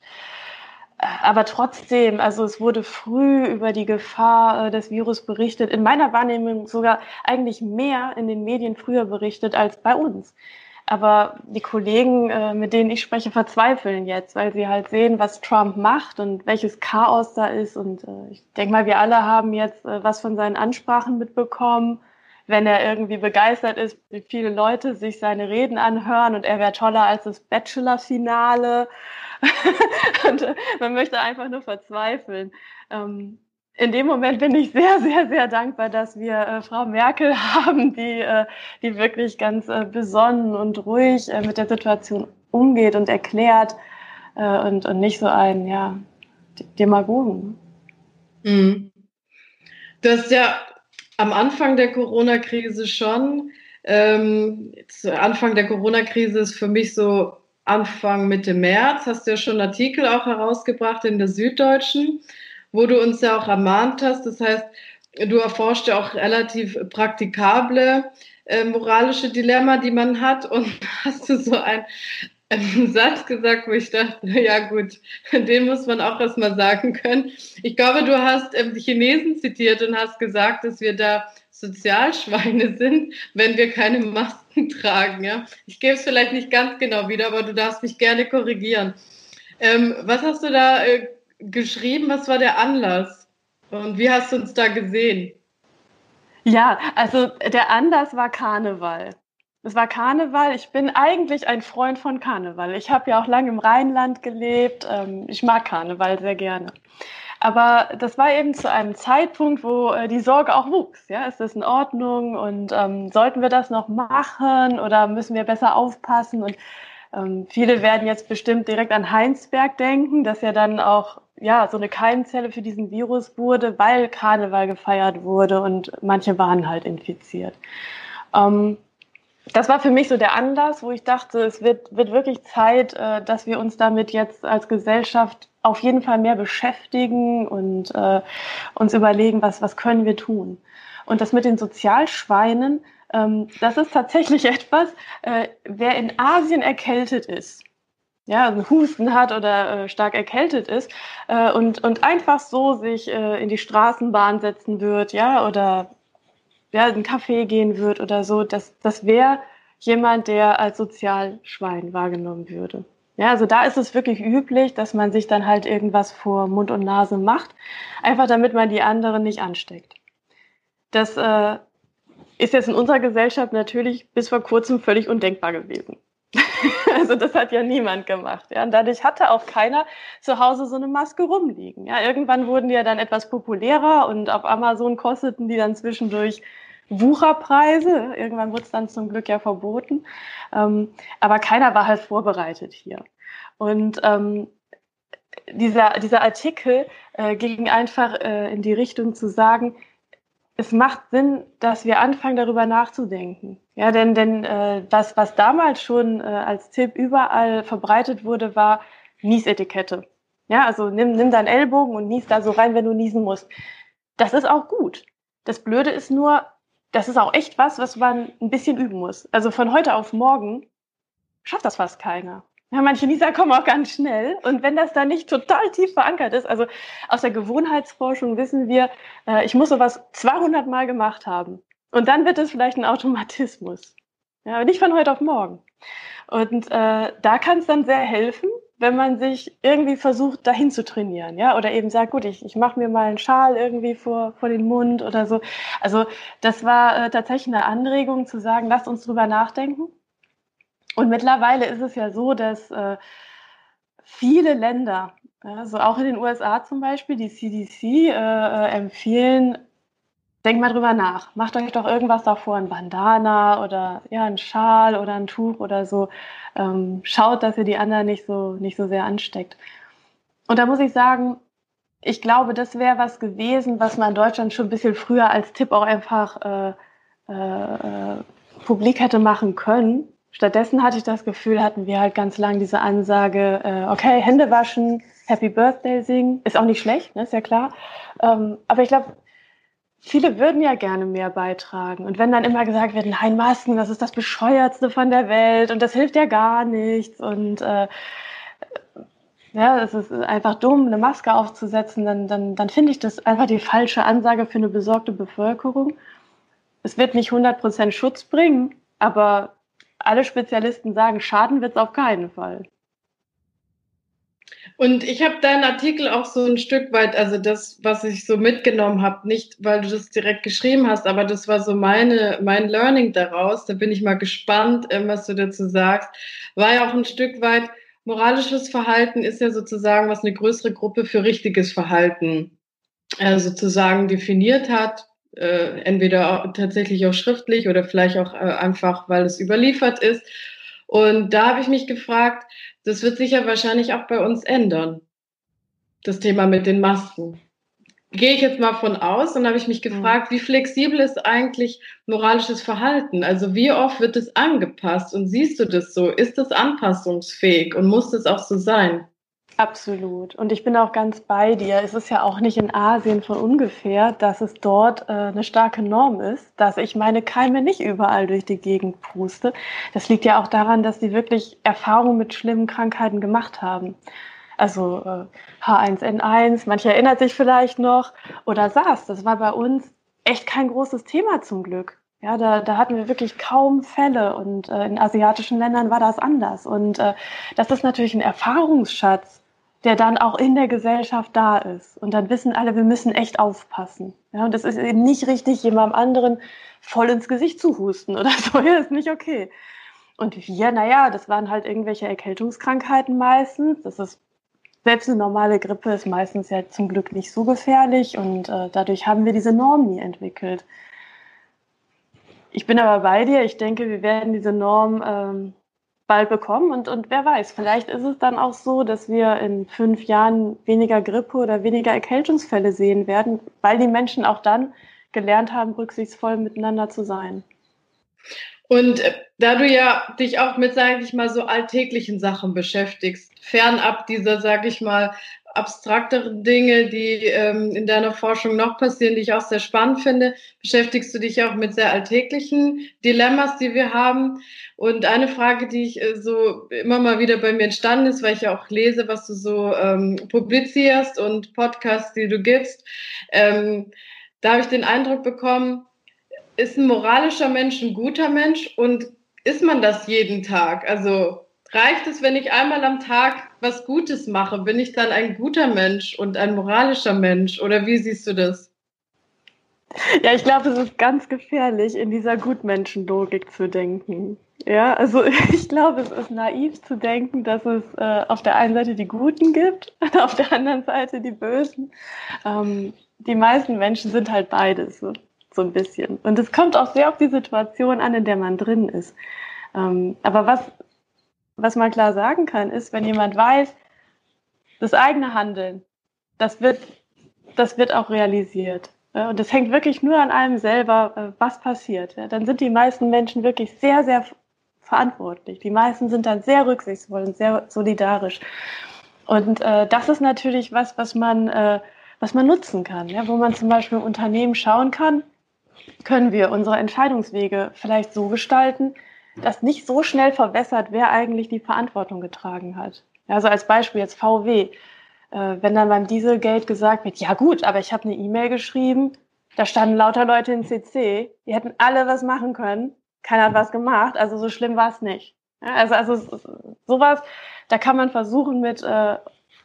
Aber trotzdem, also es wurde früh über die Gefahr äh, des Virus berichtet. In meiner Wahrnehmung sogar eigentlich mehr in den Medien früher berichtet als bei uns. Aber die Kollegen, äh, mit denen ich spreche, verzweifeln jetzt, weil sie halt sehen, was Trump macht und welches Chaos da ist. Und äh, ich denke mal, wir alle haben jetzt äh, was von seinen Ansprachen mitbekommen. Wenn er irgendwie begeistert ist, wie viele Leute sich seine Reden anhören und er wäre toller als das Bachelor-Finale. und man möchte einfach nur verzweifeln. Ähm, in dem Moment bin ich sehr, sehr, sehr dankbar, dass wir äh, Frau Merkel haben, die, äh, die wirklich ganz äh, besonnen und ruhig äh, mit der Situation umgeht und erklärt äh, und, und nicht so ein ja, Demagogen. Mhm. Du hast ja am Anfang der Corona-Krise schon, ähm, Anfang der Corona-Krise ist für mich so Anfang Mitte März, hast du ja schon einen Artikel auch herausgebracht in der Süddeutschen wo du uns ja auch ermahnt hast. Das heißt, du erforscht ja auch relativ praktikable äh, moralische Dilemma, die man hat. Und hast du so ein, einen Satz gesagt, wo ich dachte, ja gut, den muss man auch erstmal sagen können. Ich glaube, du hast ähm, Chinesen zitiert und hast gesagt, dass wir da Sozialschweine sind, wenn wir keine Masken tragen. Ja? Ich gebe es vielleicht nicht ganz genau wieder, aber du darfst mich gerne korrigieren. Ähm, was hast du da äh, geschrieben? Was war der Anlass? Und wie hast du uns da gesehen? Ja, also der Anlass war Karneval. Es war Karneval. Ich bin eigentlich ein Freund von Karneval. Ich habe ja auch lange im Rheinland gelebt. Ähm, ich mag Karneval sehr gerne. Aber das war eben zu einem Zeitpunkt, wo äh, die Sorge auch wuchs. Ja, ist das in Ordnung und ähm, sollten wir das noch machen oder müssen wir besser aufpassen? Und ähm, viele werden jetzt bestimmt direkt an Heinsberg denken, dass ja dann auch ja so eine Keimzelle für diesen Virus wurde, weil Karneval gefeiert wurde und manche waren halt infiziert. Ähm, das war für mich so der Anlass, wo ich dachte, es wird, wird wirklich Zeit, äh, dass wir uns damit jetzt als Gesellschaft auf jeden Fall mehr beschäftigen und äh, uns überlegen, was, was können wir tun. Und das mit den Sozialschweinen, ähm, das ist tatsächlich etwas, äh, wer in Asien erkältet ist, ja, einen Husten hat oder äh, stark erkältet ist äh, und, und einfach so sich äh, in die Straßenbahn setzen wird, ja, oder ja, in einen Café gehen wird oder so, das, das wäre jemand, der als Sozialschwein wahrgenommen würde. Ja, also da ist es wirklich üblich, dass man sich dann halt irgendwas vor Mund und Nase macht, einfach damit man die anderen nicht ansteckt. Das äh, ist jetzt in unserer Gesellschaft natürlich bis vor kurzem völlig undenkbar gewesen. also das hat ja niemand gemacht. Ja? Und dadurch hatte auch keiner zu Hause so eine Maske rumliegen. Ja? Irgendwann wurden die ja dann etwas populärer und auf Amazon kosteten die dann zwischendurch Wucherpreise. Irgendwann wurde es dann zum Glück ja verboten. Ähm, aber keiner war halt vorbereitet hier. Und ähm, dieser, dieser Artikel äh, ging einfach äh, in die Richtung zu sagen, es macht Sinn, dass wir anfangen, darüber nachzudenken. Ja, denn, denn äh, das, was damals schon äh, als Tipp überall verbreitet wurde, war Niesetikette. Ja, also nimm, nimm deinen Ellbogen und nies da so rein, wenn du niesen musst. Das ist auch gut. Das Blöde ist nur, das ist auch echt was, was man ein bisschen üben muss. Also von heute auf morgen schafft das fast keiner. Ja, manche Nieser kommen auch ganz schnell. Und wenn das da nicht total tief verankert ist, also aus der Gewohnheitsforschung wissen wir, äh, ich muss sowas 200 Mal gemacht haben. Und dann wird es vielleicht ein Automatismus. Ja, aber nicht von heute auf morgen. Und äh, da kann es dann sehr helfen, wenn man sich irgendwie versucht, dahin zu trainieren, ja, oder eben sagt, gut, ich, ich mache mir mal einen Schal irgendwie vor, vor den Mund oder so. Also das war äh, tatsächlich eine Anregung zu sagen, lasst uns drüber nachdenken und mittlerweile ist es ja so, dass äh, viele Länder, also auch in den USA zum Beispiel, die CDC äh, äh, empfehlen, denkt mal drüber nach. Macht euch doch irgendwas davor, ein Bandana oder ja, ein Schal oder ein Tuch oder so. Ähm, schaut, dass ihr die anderen nicht so, nicht so sehr ansteckt. Und da muss ich sagen, ich glaube, das wäre was gewesen, was man in Deutschland schon ein bisschen früher als Tipp auch einfach äh, äh, äh publik hätte machen können. Stattdessen hatte ich das Gefühl, hatten wir halt ganz lang diese Ansage, äh, okay, Hände waschen, Happy Birthday singen. Ist auch nicht schlecht, ne? ist ja klar. Ähm, aber ich glaube, viele würden ja gerne mehr beitragen. Und wenn dann immer gesagt wird, nein, Masken, das ist das Bescheuertste von der Welt und das hilft ja gar nichts und äh, ja, es ist einfach dumm, eine Maske aufzusetzen, dann, dann, dann finde ich das einfach die falsche Ansage für eine besorgte Bevölkerung. Es wird nicht 100% Schutz bringen, aber alle Spezialisten sagen, schaden wird es auf keinen Fall. Und ich habe deinen Artikel auch so ein Stück weit, also das, was ich so mitgenommen habe, nicht weil du das direkt geschrieben hast, aber das war so meine, mein Learning daraus. Da bin ich mal gespannt, ähm, was du dazu sagst. War ja auch ein Stück weit, moralisches Verhalten ist ja sozusagen, was eine größere Gruppe für richtiges Verhalten äh, sozusagen definiert hat. Äh, entweder tatsächlich auch schriftlich oder vielleicht auch äh, einfach, weil es überliefert ist. Und da habe ich mich gefragt, das wird sich ja wahrscheinlich auch bei uns ändern. Das Thema mit den Masken. Gehe ich jetzt mal von aus und habe ich mich gefragt, wie flexibel ist eigentlich moralisches Verhalten? Also wie oft wird es angepasst und siehst du das so? Ist es anpassungsfähig und muss es auch so sein? Absolut. Und ich bin auch ganz bei dir. Es ist ja auch nicht in Asien von ungefähr, dass es dort äh, eine starke Norm ist, dass ich meine Keime nicht überall durch die Gegend puste. Das liegt ja auch daran, dass sie wirklich Erfahrungen mit schlimmen Krankheiten gemacht haben. Also äh, H1N1, manche erinnert sich vielleicht noch, oder SARS, das war bei uns echt kein großes Thema zum Glück. Ja, da, da hatten wir wirklich kaum Fälle und äh, in asiatischen Ländern war das anders. Und äh, das ist natürlich ein Erfahrungsschatz, der dann auch in der Gesellschaft da ist. Und dann wissen alle, wir müssen echt aufpassen. Ja, und es ist eben nicht richtig, jemandem anderen voll ins Gesicht zu husten oder so. Ja, ist nicht okay. Und wir, naja, das waren halt irgendwelche Erkältungskrankheiten meistens. Das ist selbst eine normale Grippe ist meistens ja zum Glück nicht so gefährlich und äh, dadurch haben wir diese Norm nie entwickelt. Ich bin aber bei dir. Ich denke, wir werden diese Norm ähm, bald bekommen. Und, und wer weiß, vielleicht ist es dann auch so, dass wir in fünf Jahren weniger Grippe oder weniger Erkältungsfälle sehen werden, weil die Menschen auch dann gelernt haben, rücksichtsvoll miteinander zu sein. Und äh, da du ja dich auch mit, sage ich mal, so alltäglichen Sachen beschäftigst, fernab dieser, sage ich mal, abstrakteren Dinge, die ähm, in deiner Forschung noch passieren, die ich auch sehr spannend finde, beschäftigst du dich auch mit sehr alltäglichen Dilemmas, die wir haben. Und eine Frage, die ich äh, so immer mal wieder bei mir entstanden ist, weil ich ja auch lese, was du so ähm, publizierst und Podcasts, die du gibst, ähm, da habe ich den Eindruck bekommen, ist ein moralischer Mensch ein guter Mensch und ist man das jeden Tag? Also reicht es, wenn ich einmal am Tag was Gutes mache? Bin ich dann ein guter Mensch und ein moralischer Mensch? Oder wie siehst du das? Ja, ich glaube, es ist ganz gefährlich, in dieser Gutmenschenlogik zu denken. Ja, also ich glaube, es ist naiv zu denken, dass es äh, auf der einen Seite die Guten gibt und auf der anderen Seite die Bösen. Ähm, die meisten Menschen sind halt beides, so, so ein bisschen. Und es kommt auch sehr auf die Situation an, in der man drin ist. Ähm, aber was, was man klar sagen kann, ist, wenn jemand weiß, das eigene Handeln, das wird, das wird auch realisiert. Und das hängt wirklich nur an einem selber, äh, was passiert. Dann sind die meisten Menschen wirklich sehr, sehr verantwortlich. Die meisten sind dann sehr rücksichtsvoll und sehr solidarisch. Und äh, das ist natürlich was, was man, äh, was man nutzen kann, wo man zum Beispiel im Unternehmen schauen kann, können wir unsere Entscheidungswege vielleicht so gestalten, dass nicht so schnell verwässert, wer eigentlich die Verantwortung getragen hat. Also als Beispiel jetzt VW. Äh, wenn dann beim Dieselgate gesagt wird, ja gut, aber ich habe eine E-Mail geschrieben, da standen lauter Leute in CC, die hätten alle was machen können, keiner hat was gemacht, also so schlimm war es nicht. Also, also sowas, da kann man versuchen, mit äh,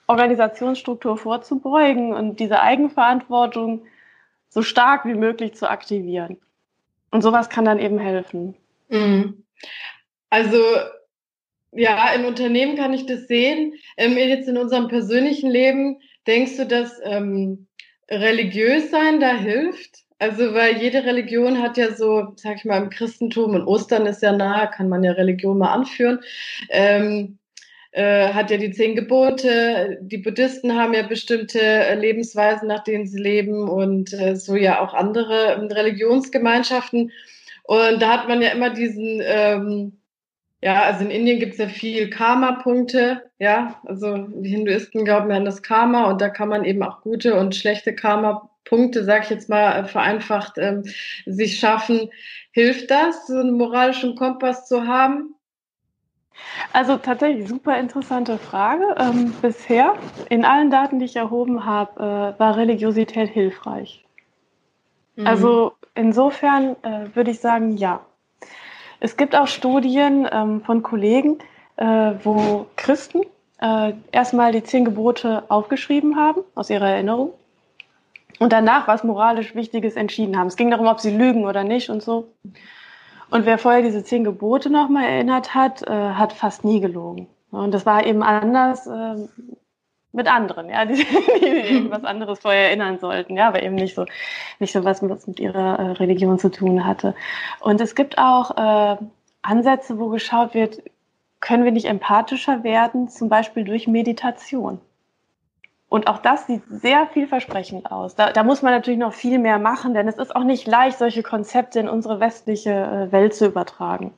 Organisationsstruktur vorzubeugen und diese Eigenverantwortung so stark wie möglich zu aktivieren. Und sowas kann dann eben helfen. Mhm. Also ja, in Unternehmen kann ich das sehen. Ähm, jetzt in unserem persönlichen Leben, denkst du, dass ähm, religiös sein da hilft? Also, weil jede Religion hat ja so, sag ich mal, im Christentum und Ostern ist ja nahe, kann man ja Religion mal anführen, ähm, äh, hat ja die zehn Gebote. Die Buddhisten haben ja bestimmte Lebensweisen, nach denen sie leben und äh, so ja auch andere Religionsgemeinschaften. Und da hat man ja immer diesen, ähm, Ja, also in Indien gibt es ja viel Karma-Punkte, ja. Also die Hinduisten glauben ja an das Karma und da kann man eben auch gute und schlechte Karma-Punkte, sag ich jetzt mal, vereinfacht ähm, sich schaffen. Hilft das, so einen moralischen Kompass zu haben? Also tatsächlich super interessante Frage. Ähm, bisher in allen Daten, die ich erhoben habe, äh, war Religiosität hilfreich. Mhm. Also insofern äh, würde ich sagen, ja. Es gibt auch Studien ähm, von Kollegen, äh, wo Christen äh, erstmal die zehn Gebote aufgeschrieben haben aus ihrer Erinnerung und danach was moralisch Wichtiges entschieden haben. Es ging darum, ob sie lügen oder nicht und so. Und wer vorher diese zehn Gebote nochmal erinnert hat, äh, hat fast nie gelogen. Und das war eben anders äh, mit anderen, ja, die, die irgendwas anderes vorher erinnern sollten, ja, aber eben nicht so, nicht so was, was mit ihrer äh, Religion zu tun hatte. Und es gibt auch äh, Ansätze, wo geschaut wird, können wir nicht empathischer werden, zum Beispiel durch Meditation. Und auch das sieht sehr vielversprechend aus. Da, da, muss man natürlich noch viel mehr machen, denn es ist auch nicht leicht, solche Konzepte in unsere westliche äh, Welt zu übertragen.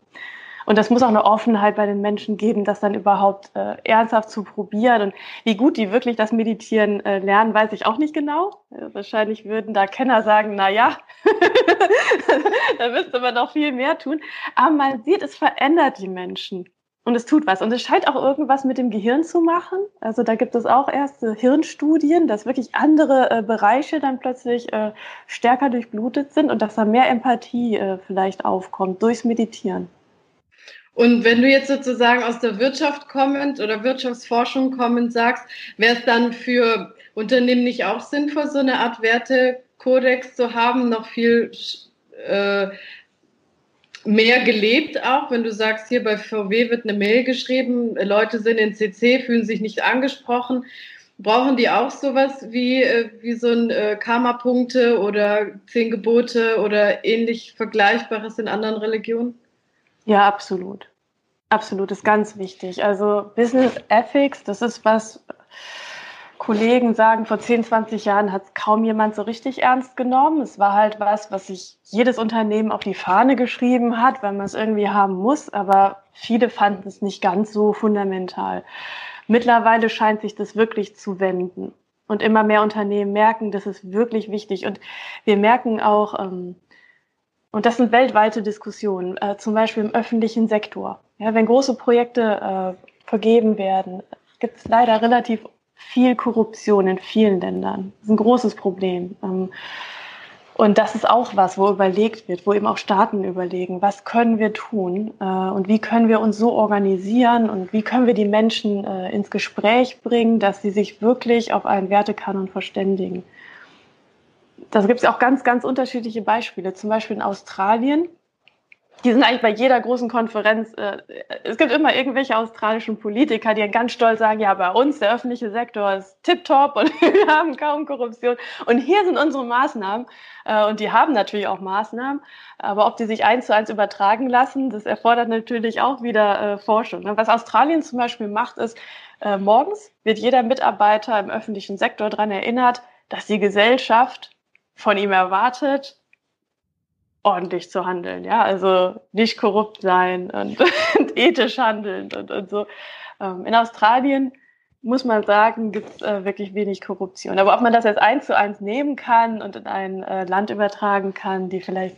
Und das muss auch eine Offenheit bei den Menschen geben, das dann überhaupt äh, ernsthaft zu probieren. Und wie gut die wirklich das Meditieren äh, lernen, weiß ich auch nicht genau. Äh, wahrscheinlich würden da Kenner sagen, na ja, da müsste man noch viel mehr tun. Aber man sieht, es verändert die Menschen. Und es tut was. Und es scheint auch irgendwas mit dem Gehirn zu machen. Also da gibt es auch erste Hirnstudien, dass wirklich andere äh, Bereiche dann plötzlich äh, stärker durchblutet sind und dass da mehr Empathie äh, vielleicht aufkommt durchs Meditieren. Und wenn du jetzt sozusagen aus der Wirtschaft kommend oder Wirtschaftsforschung kommend sagst, wäre es dann für Unternehmen nicht auch sinnvoll, so eine Art Wertekodex zu haben, noch viel äh, mehr gelebt auch, wenn du sagst, hier bei VW wird eine Mail geschrieben, Leute sind in CC, fühlen sich nicht angesprochen. Brauchen die auch sowas wie, äh, wie so ein äh, Karma-Punkte oder zehn Gebote oder ähnlich Vergleichbares in anderen Religionen? Ja, absolut. Absolut, ist ganz wichtig. Also Business Ethics, das ist was, Kollegen sagen, vor 10, 20 Jahren hat es kaum jemand so richtig ernst genommen. Es war halt was, was sich jedes Unternehmen auf die Fahne geschrieben hat, weil man es irgendwie haben muss, aber viele fanden es nicht ganz so fundamental. Mittlerweile scheint sich das wirklich zu wenden. Und immer mehr Unternehmen merken, das ist wirklich wichtig. Und wir merken auch, ähm, und das sind weltweite Diskussionen, äh, zum Beispiel im öffentlichen Sektor. Ja, wenn große Projekte äh, vergeben werden, gibt es leider relativ viel Korruption in vielen Ländern. Das ist ein großes Problem. Ähm, und das ist auch was, wo überlegt wird, wo eben auch Staaten überlegen, was können wir tun äh, und wie können wir uns so organisieren und wie können wir die Menschen äh, ins Gespräch bringen, dass sie sich wirklich auf einen Wertekanon verständigen da gibt es auch ganz, ganz unterschiedliche Beispiele. Zum Beispiel in Australien. Die sind eigentlich bei jeder großen Konferenz, äh, es gibt immer irgendwelche australischen Politiker, die ganz stolz sagen, ja, bei uns der öffentliche Sektor ist tipptopp und wir haben kaum Korruption. Und hier sind unsere Maßnahmen. Äh, und die haben natürlich auch Maßnahmen. Aber ob die sich eins zu eins übertragen lassen, das erfordert natürlich auch wieder äh, Forschung. Was Australien zum Beispiel macht, ist, äh, morgens wird jeder Mitarbeiter im öffentlichen Sektor daran erinnert, dass die Gesellschaft von ihm erwartet, ordentlich zu handeln, ja, also nicht korrupt sein und, und ethisch handeln und, und so. Ähm, in Australien muss man sagen, gibt es äh, wirklich wenig Korruption. Aber ob man das jetzt eins zu eins nehmen kann und in ein äh, Land übertragen kann, die vielleicht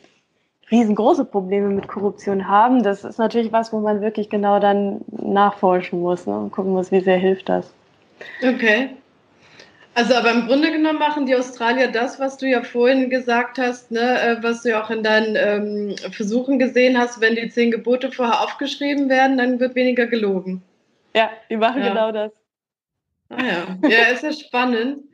riesengroße Probleme mit Korruption haben, das ist natürlich was, wo man wirklich genau dann nachforschen muss ne, und gucken muss, wie sehr hilft das. Okay. Also aber im Grunde genommen machen die Australier das, was du ja vorhin gesagt hast, ne, äh, was du ja auch in deinen ähm, Versuchen gesehen hast, wenn die zehn Gebote vorher aufgeschrieben werden, dann wird weniger gelogen. Ja, die machen ja. genau das. Ah ja, ja, ist ja spannend.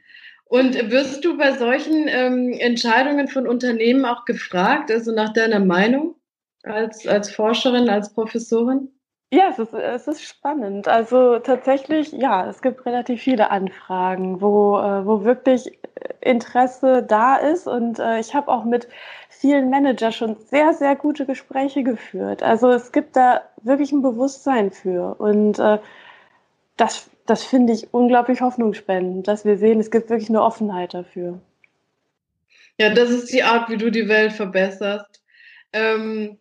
Und wirst du bei solchen ähm, Entscheidungen von Unternehmen auch gefragt, also nach deiner Meinung als, als Forscherin, als Professorin? Ja, es ist, es ist spannend. Also tatsächlich, ja, es gibt relativ viele Anfragen, wo, äh, wo wirklich Interesse da ist. Und äh, ich habe auch mit vielen Managern schon sehr, sehr gute Gespräche geführt. Also es gibt da wirklich ein Bewusstsein für. Und äh, das, das finde ich unglaublich hoffnungsspendend, dass wir sehen, es gibt wirklich eine Offenheit dafür. Ja, das ist die Art, wie du die Welt verbesserst. Ähm,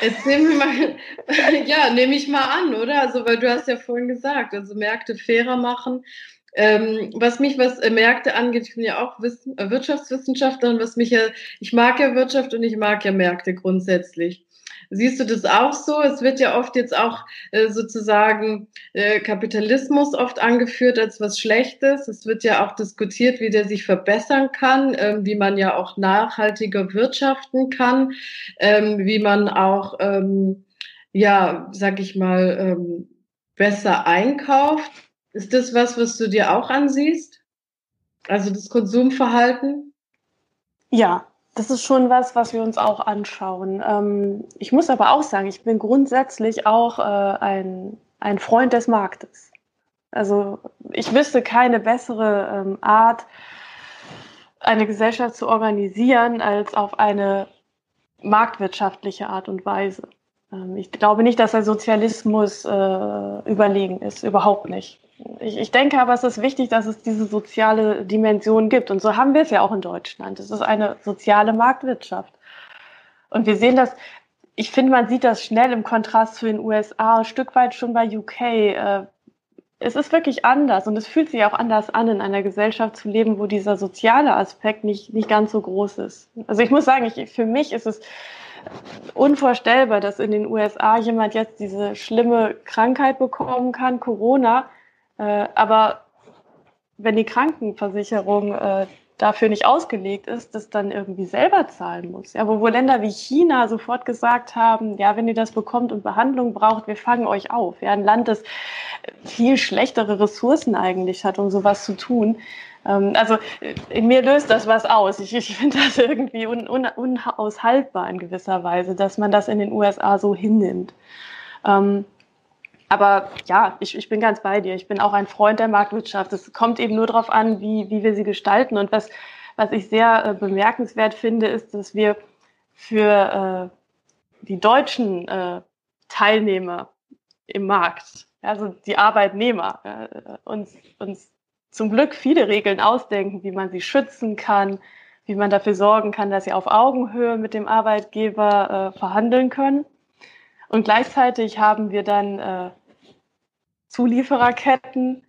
Erzähl mir mal, ja, nehme ich mal an, oder? Also, weil du hast ja vorhin gesagt, also Märkte fairer machen. Ähm, was mich, was äh, Märkte angeht, ich bin ja auch Wissen, äh, Wirtschaftswissenschaftlerin, was mich ja, ich mag ja Wirtschaft und ich mag ja Märkte grundsätzlich. Siehst du das auch so? Es wird ja oft jetzt auch äh, sozusagen äh, Kapitalismus oft angeführt als was Schlechtes. Es wird ja auch diskutiert, wie der sich verbessern kann, ähm, wie man ja auch nachhaltiger wirtschaften kann, ähm, wie man auch, ähm, ja, sag ich mal, ähm, besser einkauft. Ist das was, was du dir auch ansiehst? Also das Konsumverhalten? Ja, das ist schon was, was wir uns auch anschauen. Ähm, ich muss aber auch sagen, ich bin grundsätzlich auch äh, ein, ein Freund des Marktes. Also ich wüsste keine bessere ähm, Art, eine Gesellschaft zu organisieren, als auf eine marktwirtschaftliche Art und Weise. Ähm, ich glaube nicht, dass der Sozialismus äh, überlegen ist, überhaupt nicht. Ich, ich denke aber, es ist wichtig, dass es diese soziale Dimension gibt. Und so haben wir es ja auch in Deutschland. Es ist eine soziale Marktwirtschaft. Und wir sehen das, ich finde, man sieht das schnell im Kontrast zu den USA, ein Stück weit schon bei UK. Äh, es ist wirklich anders und es fühlt sich auch anders an, in einer Gesellschaft zu leben, wo dieser soziale Aspekt nicht, nicht ganz so groß ist. Also ich muss sagen, ich, für mich ist es unvorstellbar, dass in den USA jemand jetzt diese schlimme Krankheit bekommen kann, Corona, äh, aber wenn die Krankenversicherung äh, dafür nicht ausgelegt ist, das dann irgendwie selber zahlen muss. Ja, wo, wo Länder wie China sofort gesagt haben, ja, wenn ihr das bekommt und Behandlung braucht, wir fangen euch auf. Ja, ein Land, das viel schlechtere Ressourcen eigentlich hat, um sowas zu tun. Ähm, also in mir löst das was aus. Ich, ich finde das irgendwie un, un, unaushaltbar in gewisser Weise, dass man das in den USA so hinnimmt. Ähm, aber ja, ich, ich bin ganz bei dir. Ich bin auch ein Freund der Marktwirtschaft. Es kommt eben nur darauf an, wie, wie wir sie gestalten. Und was, was ich sehr äh, bemerkenswert finde, ist, dass wir für äh, die deutschen äh, Teilnehmer im Markt, also die Arbeitnehmer, äh, uns, uns zum Glück viele Regeln ausdenken, wie man sie schützen kann, wie man dafür sorgen kann, dass sie auf Augenhöhe mit dem Arbeitgeber äh, verhandeln können. Und gleichzeitig haben wir dann äh, Zuliefererketten,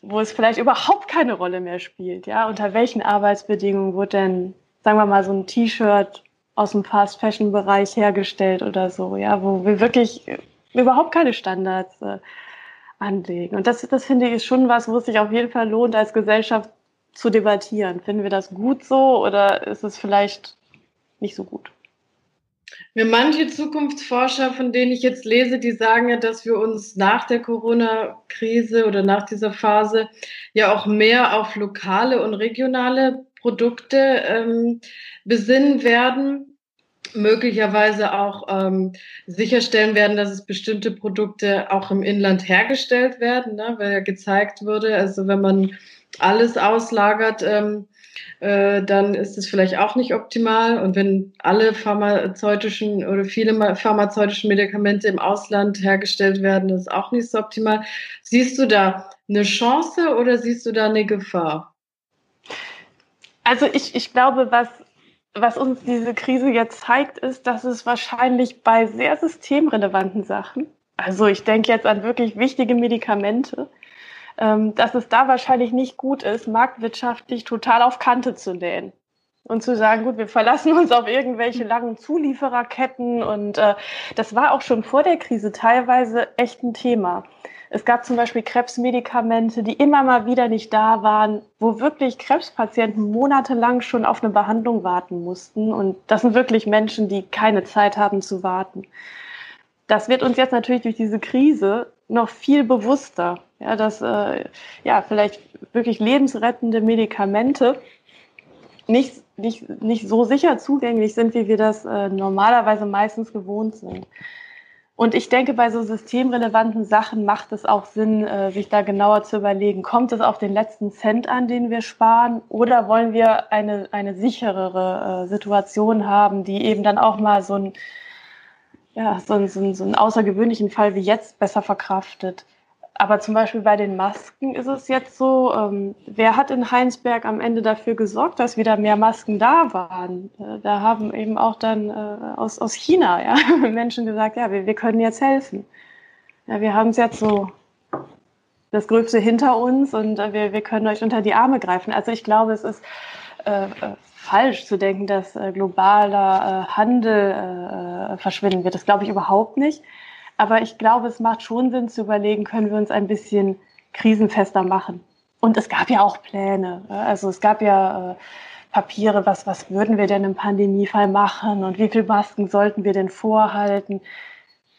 wo es vielleicht überhaupt keine Rolle mehr spielt. Ja, unter welchen Arbeitsbedingungen wird denn, sagen wir mal, so ein T-Shirt aus dem Fast-Fashion-Bereich hergestellt oder so, ja, wo wir wirklich überhaupt keine Standards äh, anlegen. Und das, das finde ich schon was, wo es sich auf jeden Fall lohnt, als Gesellschaft zu debattieren. Finden wir das gut so oder ist es vielleicht nicht so gut? Mir manche Zukunftsforscher, von denen ich jetzt lese, die sagen ja, dass wir uns nach der Corona-Krise oder nach dieser Phase ja auch mehr auf lokale und regionale Produkte ähm, besinnen werden, möglicherweise auch ähm, sicherstellen werden, dass es bestimmte Produkte auch im Inland hergestellt werden, ne? weil ja gezeigt wurde, also wenn man alles auslagert, ähm, äh, dann ist es vielleicht auch nicht optimal. Und wenn alle pharmazeutischen oder viele pharmazeutischen Medikamente im Ausland hergestellt werden, ist auch nicht so optimal. Siehst du da eine Chance oder siehst du da eine Gefahr? Also ich, ich glaube, was, was uns diese Krise jetzt zeigt, ist, dass es wahrscheinlich bei sehr systemrelevanten Sachen, also ich denke jetzt an wirklich wichtige Medikamente, dass es da wahrscheinlich nicht gut ist, marktwirtschaftlich total auf Kante zu nähen. Und zu sagen, gut, wir verlassen uns auf irgendwelche langen Zuliefererketten. Und äh, das war auch schon vor der Krise teilweise echt ein Thema. Es gab zum Beispiel Krebsmedikamente, die immer mal wieder nicht da waren, wo wirklich Krebspatienten monatelang schon auf eine Behandlung warten mussten. Und das sind wirklich Menschen, die keine Zeit haben zu warten. Das wird uns jetzt natürlich durch diese Krise noch viel bewusster, ja, dass äh, ja vielleicht wirklich lebensrettende Medikamente nicht, nicht, nicht so sicher zugänglich sind, wie wir das äh, normalerweise meistens gewohnt sind. Und ich denke, bei so systemrelevanten Sachen macht es auch Sinn, äh, sich da genauer zu überlegen, kommt es auf den letzten Cent an, den wir sparen, oder wollen wir eine, eine sicherere äh, Situation haben, die eben dann auch mal so ein ja, so, so, so einen außergewöhnlichen Fall wie jetzt besser verkraftet. Aber zum Beispiel bei den Masken ist es jetzt so, ähm, wer hat in Heinsberg am Ende dafür gesorgt, dass wieder mehr Masken da waren? Äh, da haben eben auch dann äh, aus, aus China ja, Menschen gesagt, ja, wir, wir können jetzt helfen. Ja, wir haben es jetzt so das Gröbste hinter uns und äh, wir, wir können euch unter die Arme greifen. Also ich glaube, es ist äh, äh falsch zu denken, dass äh, globaler Handel verschwinden wird. Das glaube ich überhaupt nicht. Aber ich glaube, es macht schon Sinn zu überlegen, können wir uns ein bisschen krisenfester machen. Und es gab ja auch Pläne. Also es gab ja äh, Papiere, was, was würden wir denn im Pandemiefall machen und wie viele Masken sollten wir denn vorhalten.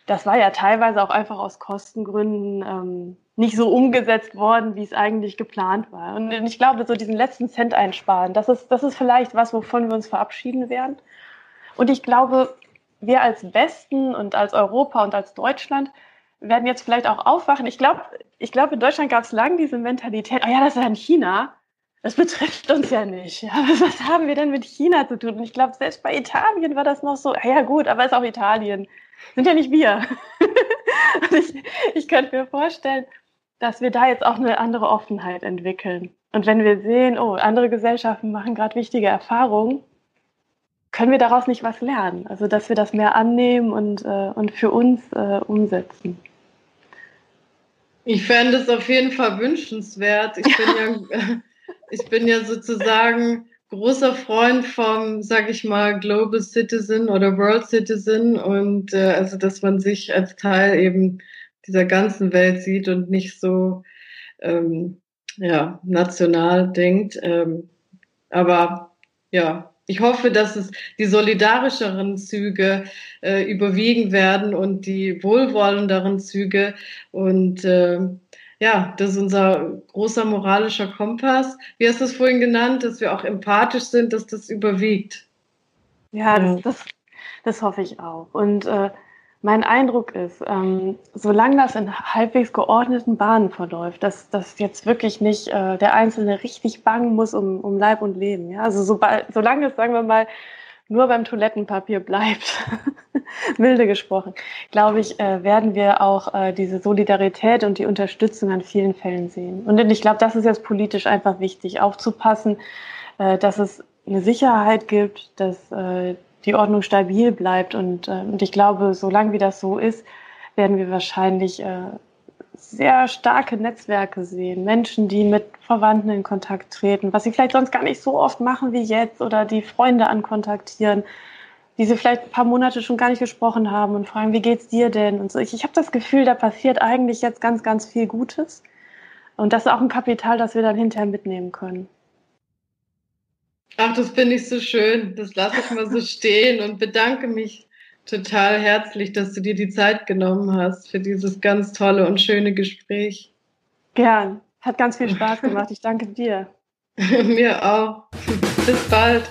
Das war ja teilweise auch einfach aus Kostengründen ähm, nicht so umgesetzt worden, wie es eigentlich geplant war. Und ich glaube, so diesen letzten Cent einsparen, das ist, das ist vielleicht was, wovon wir uns verabschieden werden. Und ich glaube, wir als Westen und als Europa und als Deutschland werden jetzt vielleicht auch aufwachen. Ich glaube, ich glaube, in Deutschland gab es lange diese Mentalität, oh ja, das ist ja in China. Das betrifft uns ja nicht. Ja, was haben wir denn mit China zu tun? Und ich glaube, selbst bei Italien war das noch so, ja gut, aber ist auch Italien. Sind ja nicht wir. Ich, ich könnte mir vorstellen, dass wir da jetzt auch eine andere Offenheit entwickeln. Und wenn wir sehen, oh, andere Gesellschaften machen gerade wichtige Erfahrungen, können wir daraus nicht was lernen? Also, dass wir das mehr annehmen und, äh, und für uns äh, umsetzen. Ich fände es auf jeden Fall wünschenswert. Ich bin ja, ich bin ja sozusagen großer Freund vom, sag ich mal, Global Citizen oder World Citizen und äh, also, dass man sich als Teil eben dieser ganzen Welt sieht und nicht so ähm, ja, national denkt. Ähm, aber ja, ich hoffe, dass es die solidarischeren Züge äh, überwiegen werden und die wohlwollenderen Züge. Und äh, ja, das ist unser großer moralischer Kompass. Wie hast du es vorhin genannt, dass wir auch empathisch sind, dass das überwiegt? Ja, das, das, das hoffe ich auch. Und äh, mein Eindruck ist, ähm, solange das in halbwegs geordneten Bahnen verläuft, dass, dass jetzt wirklich nicht äh, der Einzelne richtig bangen muss um, um Leib und Leben. Ja? Also sobald, solange es, sagen wir mal, nur beim Toilettenpapier bleibt, milde gesprochen, glaube ich, äh, werden wir auch äh, diese Solidarität und die Unterstützung an vielen Fällen sehen. Und ich glaube, das ist jetzt politisch einfach wichtig, aufzupassen, äh, dass es eine Sicherheit gibt, dass äh, die Ordnung stabil bleibt. Und, äh, und ich glaube, solange wie das so ist, werden wir wahrscheinlich äh, sehr starke Netzwerke sehen. Menschen, die mit Verwandten in Kontakt treten, was sie vielleicht sonst gar nicht so oft machen wie jetzt oder die Freunde ankontaktieren, die sie vielleicht ein paar Monate schon gar nicht gesprochen haben und fragen, wie geht's dir denn? Und so. Ich, ich habe das Gefühl, da passiert eigentlich jetzt ganz, ganz viel Gutes. Und das ist auch ein Kapital, das wir dann hinterher mitnehmen können. Ach, das finde ich so schön. Das lasse ich mal so stehen und bedanke mich total herzlich, dass du dir die Zeit genommen hast für dieses ganz tolle und schöne Gespräch. Gern. Hat ganz viel Spaß gemacht. Ich danke dir. Mir auch. Bis bald.